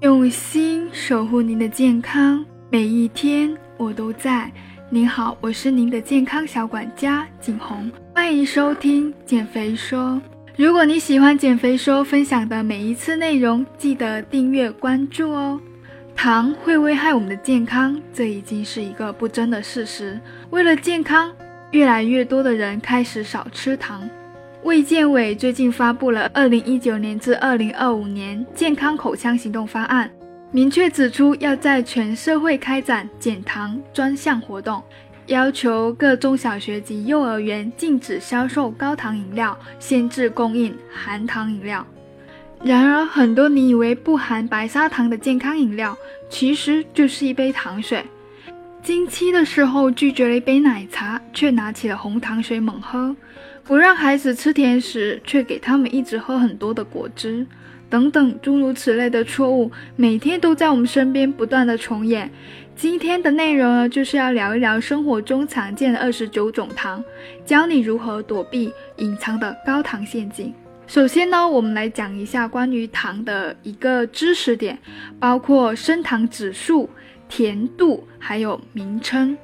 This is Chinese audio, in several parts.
用心守护您的健康，每一天我都在。您好，我是您的健康小管家景红，欢迎收听减肥说。如果你喜欢减肥说分享的每一次内容，记得订阅关注哦。糖会危害我们的健康，这已经是一个不争的事实。为了健康，越来越多的人开始少吃糖。卫健委最近发布了二零一九年至二零二五年健康口腔行动方案，明确指出要在全社会开展减糖专项活动，要求各中小学及幼儿园禁止销售高糖饮料，限制供应含糖饮料。然而，很多你以为不含白砂糖的健康饮料，其实就是一杯糖水。经期的时候拒绝了一杯奶茶，却拿起了红糖水猛喝；不让孩子吃甜食，却给他们一直喝很多的果汁，等等诸如此类的错误，每天都在我们身边不断的重演。今天的内容呢，就是要聊一聊生活中常见的二十九种糖，教你如何躲避隐藏的高糖陷阱。首先呢，我们来讲一下关于糖的一个知识点，包括升糖指数。甜度还有名称。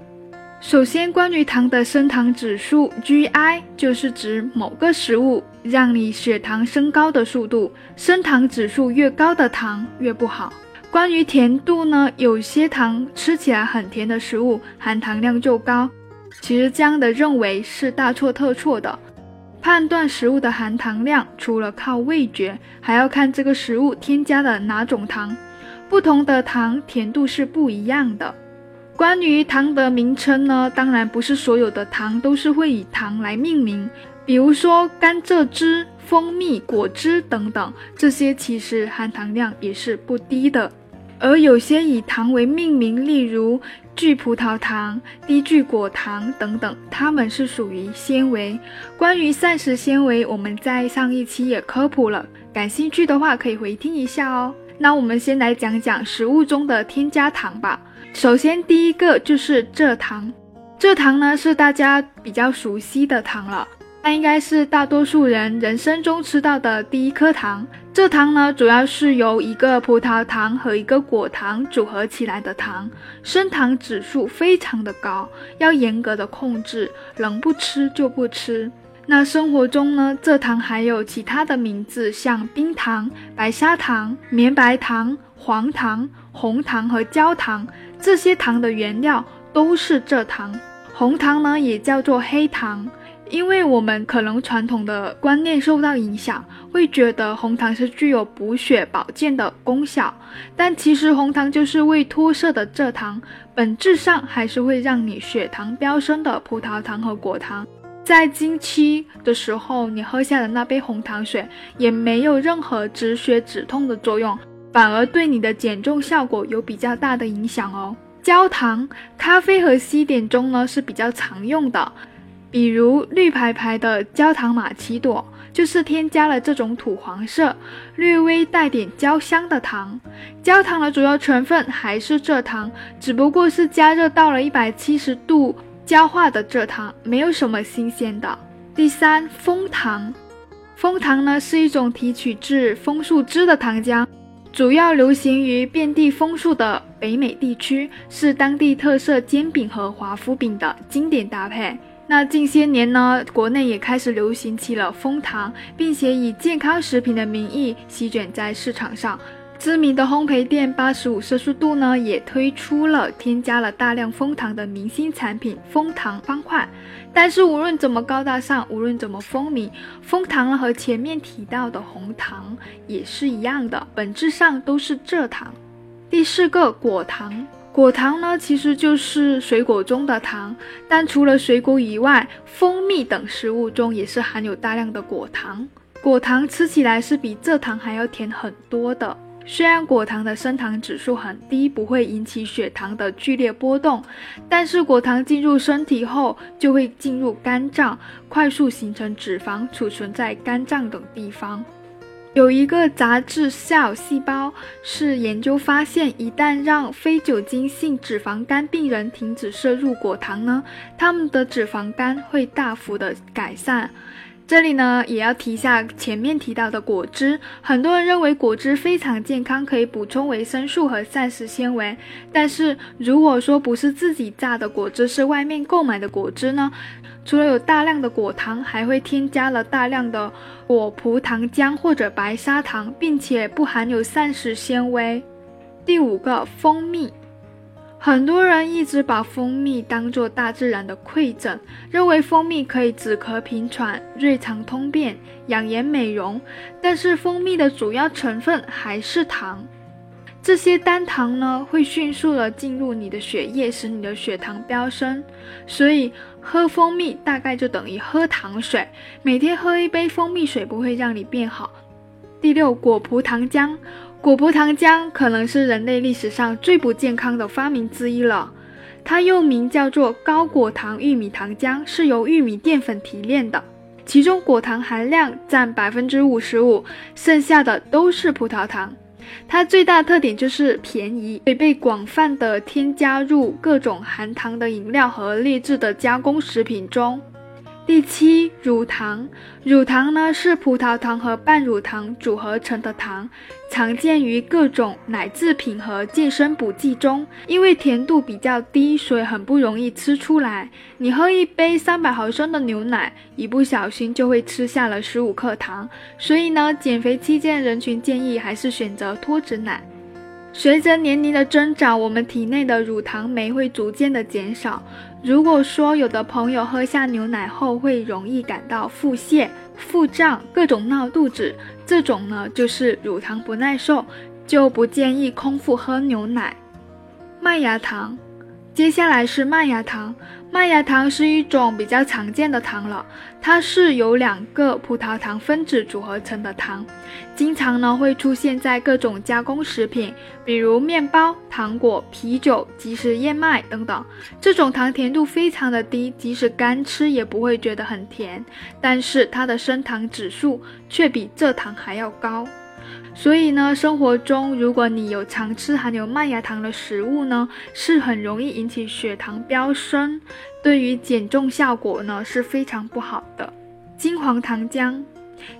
首先，关于糖的升糖指数 GI，就是指某个食物让你血糖升高的速度。升糖指数越高的糖越不好。关于甜度呢，有些糖吃起来很甜的食物含糖量就高。其实这样的认为是大错特错的。判断食物的含糖量，除了靠味觉，还要看这个食物添加了哪种糖。不同的糖甜度是不一样的。关于糖的名称呢，当然不是所有的糖都是会以糖来命名，比如说甘蔗汁、蜂蜜果汁等等，这些其实含糖量也是不低的。而有些以糖为命名，例如聚葡萄糖、低聚果糖等等，它们是属于纤维。关于膳食纤维，我们在上一期也科普了，感兴趣的话可以回听一下哦。那我们先来讲讲食物中的添加糖吧。首先，第一个就是蔗糖。蔗糖呢是大家比较熟悉的糖了，它应该是大多数人人生中吃到的第一颗糖。蔗糖呢主要是由一个葡萄糖和一个果糖组合起来的糖，升糖指数非常的高，要严格的控制，能不吃就不吃。那生活中呢，蔗糖还有其他的名字，像冰糖、白砂糖、绵白糖、黄糖、红糖和焦糖，这些糖的原料都是蔗糖。红糖呢也叫做黑糖，因为我们可能传统的观念受到影响，会觉得红糖是具有补血保健的功效，但其实红糖就是未脱色的蔗糖，本质上还是会让你血糖飙升的葡萄糖和果糖。在经期的时候，你喝下的那杯红糖水也没有任何止血止痛的作用，反而对你的减重效果有比较大的影响哦。焦糖，咖啡和西点中呢是比较常用的，比如绿牌牌的焦糖玛奇朵就是添加了这种土黄色、略微带点焦香的糖。焦糖的主要成分还是蔗糖，只不过是加热到了一百七十度。焦化的蔗糖没有什么新鲜的。第三，枫糖，枫糖呢是一种提取自枫树枝的糖浆，主要流行于遍地枫树的北美地区，是当地特色煎饼和华夫饼的经典搭配。那近些年呢，国内也开始流行起了枫糖，并且以健康食品的名义席卷在市场上。知名的烘焙店八十五摄氏度呢，也推出了添加了大量枫糖的明星产品枫糖方块。但是无论怎么高大上，无论怎么风靡，枫糖和前面提到的红糖也是一样的，本质上都是蔗糖。第四个果糖，果糖呢其实就是水果中的糖，但除了水果以外，蜂蜜等食物中也是含有大量的果糖。果糖吃起来是比蔗糖还要甜很多的。虽然果糖的升糖指数很低，不会引起血糖的剧烈波动，但是果糖进入身体后就会进入肝脏，快速形成脂肪，储存在肝脏等地方。有一个杂志《Cell 细胞》是研究发现，一旦让非酒精性脂肪肝病人停止摄入果糖呢，他们的脂肪肝会大幅的改善。这里呢，也要提一下前面提到的果汁。很多人认为果汁非常健康，可以补充维生素和膳食纤维。但是如果说不是自己榨的果汁，是外面购买的果汁呢，除了有大量的果糖，还会添加了大量的果葡糖浆或者白砂糖，并且不含有膳食纤维。第五个，蜂蜜。很多人一直把蜂蜜当作大自然的馈赠，认为蜂蜜可以止咳平喘、润肠通便、养颜美容。但是蜂蜜的主要成分还是糖，这些单糖呢会迅速的进入你的血液，使你的血糖飙升。所以喝蜂蜜大概就等于喝糖水，每天喝一杯蜂蜜水不会让你变好。第六，果葡糖浆。果葡糖浆可能是人类历史上最不健康的发明之一了。它又名叫做高果糖玉米糖浆，是由玉米淀粉提炼的，其中果糖含量占百分之五十五，剩下的都是葡萄糖。它最大特点就是便宜，可以被广泛的添加入各种含糖的饮料和劣质的加工食品中。第七，乳糖。乳糖呢是葡萄糖和半乳糖组合成的糖，常见于各种奶制品和健身补剂中。因为甜度比较低，所以很不容易吃出来。你喝一杯三百毫升的牛奶，一不小心就会吃下了十五克糖。所以呢，减肥期间人群建议还是选择脱脂奶。随着年龄的增长，我们体内的乳糖酶会逐渐的减少。如果说有的朋友喝下牛奶后会容易感到腹泻、腹胀、各种闹肚子，这种呢就是乳糖不耐受，就不建议空腹喝牛奶。麦芽糖。接下来是麦芽糖，麦芽糖是一种比较常见的糖了，它是由两个葡萄糖分子组合成的糖，经常呢会出现在各种加工食品，比如面包、糖果、啤酒、即食燕麦等等。这种糖甜度非常的低，即使干吃也不会觉得很甜，但是它的升糖指数却比蔗糖还要高。所以呢，生活中如果你有常吃含有麦芽糖的食物呢，是很容易引起血糖飙升，对于减重效果呢是非常不好的。金黄糖浆，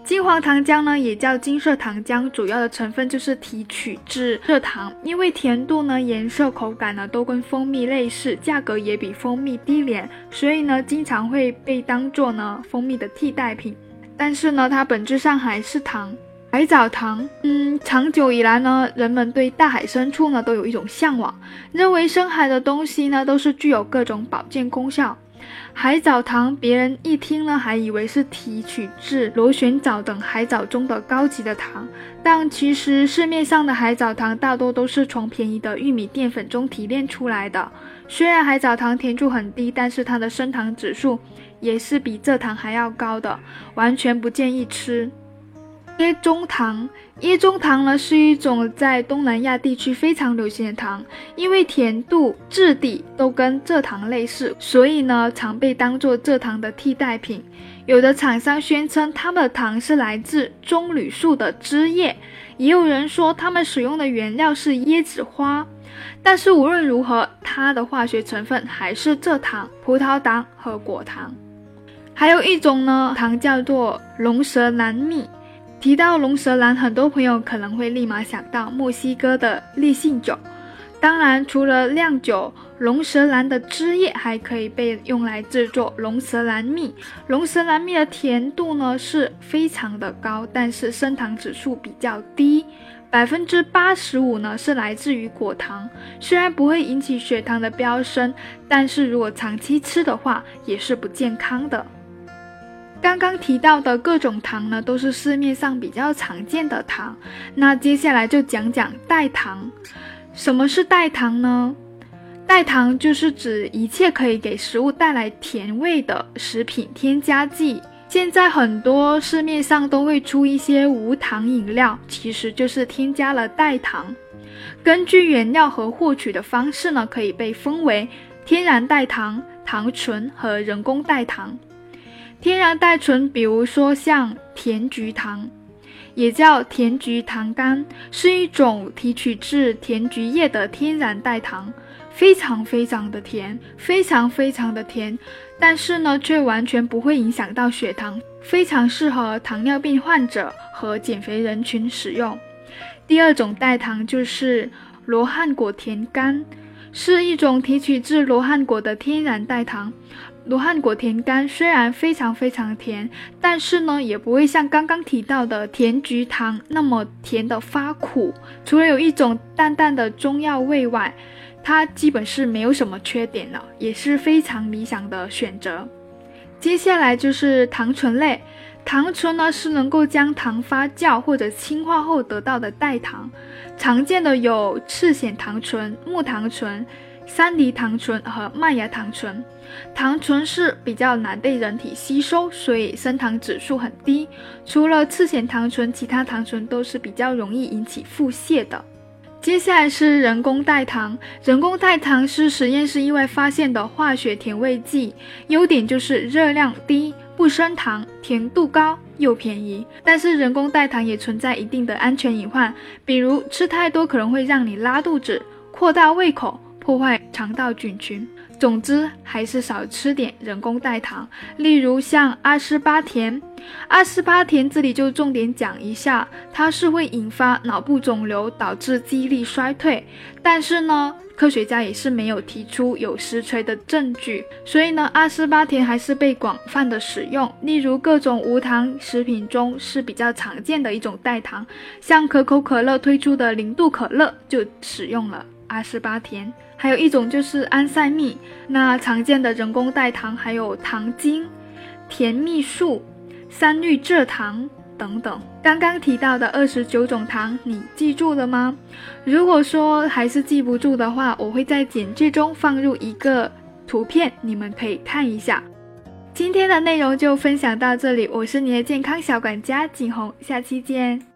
金黄糖浆呢也叫金色糖浆，主要的成分就是提取自蔗糖，因为甜度呢、颜色、口感呢都跟蜂蜜类似，价格也比蜂蜜低廉，所以呢经常会被当做呢蜂蜜的替代品。但是呢，它本质上还是糖。海藻糖，嗯，长久以来呢，人们对大海深处呢都有一种向往，认为深海的东西呢都是具有各种保健功效。海藻糖，别人一听呢还以为是提取自螺旋藻等海藻中的高级的糖，但其实市面上的海藻糖大多都是从便宜的玉米淀粉中提炼出来的。虽然海藻糖甜度很低，但是它的升糖指数也是比蔗糖还要高的，完全不建议吃。椰中糖，椰中糖呢是一种在东南亚地区非常流行的糖，因为甜度、质地都跟蔗糖类似，所以呢常被当做蔗糖的替代品。有的厂商宣称他们的糖是来自棕榈树的枝叶，也有人说他们使用的原料是椰子花。但是无论如何，它的化学成分还是蔗糖、葡萄糖和果糖。还有一种呢糖叫做龙舌兰蜜。提到龙舌兰，很多朋友可能会立马想到墨西哥的烈性酒。当然，除了酿酒，龙舌兰的汁液还可以被用来制作龙舌兰蜜。龙舌兰蜜的甜度呢是非常的高，但是升糖指数比较低，百分之八十五呢是来自于果糖。虽然不会引起血糖的飙升，但是如果长期吃的话，也是不健康的。刚刚提到的各种糖呢，都是市面上比较常见的糖。那接下来就讲讲代糖。什么是代糖呢？代糖就是指一切可以给食物带来甜味的食品添加剂。现在很多市面上都会出一些无糖饮料，其实就是添加了代糖。根据原料和获取的方式呢，可以被分为天然代糖、糖醇和人工代糖。天然代醇，比如说像甜菊糖，也叫甜菊糖苷，是一种提取自甜菊叶的天然代糖，非常非常的甜，非常非常的甜，但是呢，却完全不会影响到血糖，非常适合糖尿病患者和减肥人群使用。第二种代糖就是罗汉果甜苷，是一种提取自罗汉果的天然代糖。罗汉果甜苷虽然非常非常甜，但是呢，也不会像刚刚提到的甜菊糖那么甜的发苦。除了有一种淡淡的中药味外，它基本是没有什么缺点了，也是非常理想的选择。接下来就是糖醇类，糖醇呢是能够将糖发酵或者氢化后得到的代糖，常见的有赤藓糖醇、木糖醇。三梨糖醇和麦芽糖醇，糖醇是比较难被人体吸收，所以升糖指数很低。除了赤藓糖醇，其他糖醇都是比较容易引起腹泻的。接下来是人工代糖，人工代糖是实验室意外发现的化学甜味剂，优点就是热量低、不升糖、甜度高又便宜。但是人工代糖也存在一定的安全隐患，比如吃太多可能会让你拉肚子、扩大胃口。破坏肠道菌群。总之，还是少吃点人工代糖，例如像阿斯巴甜。阿斯巴甜这里就重点讲一下，它是会引发脑部肿瘤，导致记忆力衰退。但是呢，科学家也是没有提出有实锤的证据，所以呢，阿斯巴甜还是被广泛的使用。例如各种无糖食品中是比较常见的一种代糖，像可口可乐推出的零度可乐就使用了阿斯巴甜。还有一种就是安赛蜜，那常见的人工代糖还有糖精、甜蜜素、三氯蔗糖等等。刚刚提到的二十九种糖，你记住了吗？如果说还是记不住的话，我会在简介中放入一个图片，你们可以看一下。今天的内容就分享到这里，我是你的健康小管家景红，下期见。